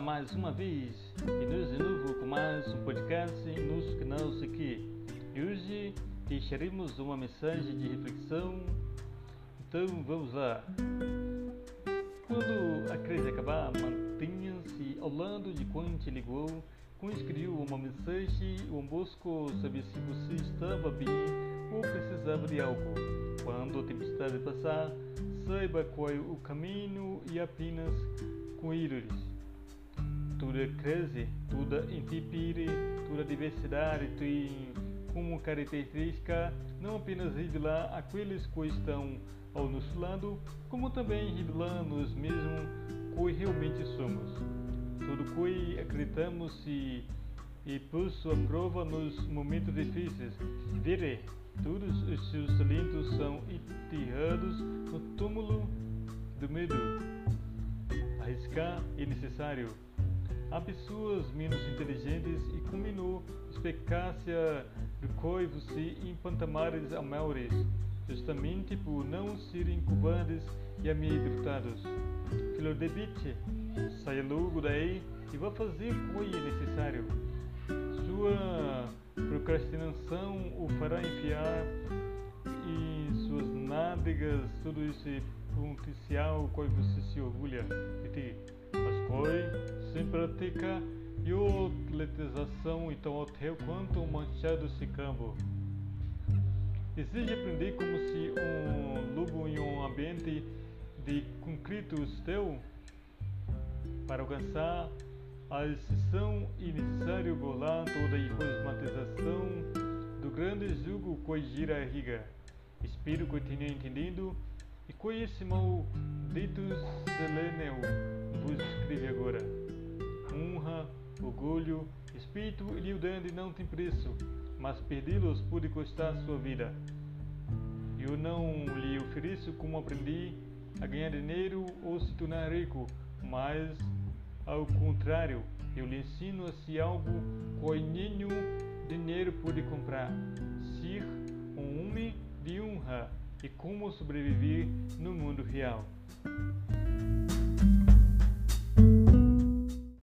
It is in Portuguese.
mais uma vez e nós de novo com mais um podcast em nosso canal aqui. E hoje deixaremos uma mensagem de reflexão. Então vamos lá. Quando a crise acabar, mantenha-se ao lado de quem te ligou, quem escreveu uma mensagem ou buscou saber se você estava bem ou precisava de algo. Quando a tempestade passar, saiba qual é o caminho e apenas com eles. Toda crise, toda intempérie, toda diversidade tem como característica não apenas revelar aqueles que estão ao nosso lado, como também revelar-nos mesmos que realmente somos. Tudo que acreditamos e, e posto à prova nos momentos difíceis. Vire, todos os seus talentos são enterrados no túmulo do medo. Arriscar é necessário. Há pessoas menos inteligentes e com menor expectância que você em patamares maiores, justamente por não serem cobardes e amedrontados. Filho de bitch, saia logo daí e vá fazer o que é necessário. Sua procrastinação o fará enfiar em suas nádegas todo esse potencial que você se orgulha de ti. Mas coi, sem prática e atletização então quanto um manchado se cambo. Exige aprender como se um lobo em um ambiente de concreto teu para alcançar a exceção e necessário bolar toda a cosmatização do grande jugo que gira a riga. Espero que tenha entendido e conhece mal ditos seleneu vos escreve agora. Honra, orgulho, espírito e lealdade não tem preço, mas perdê-los pode custar sua vida. Eu não lhe ofereço como aprendi a ganhar dinheiro ou se tornar rico, mas ao contrário, eu lhe ensino a se algo que nenhum dinheiro pode comprar, ser um homem de honra e como sobreviver no mundo real.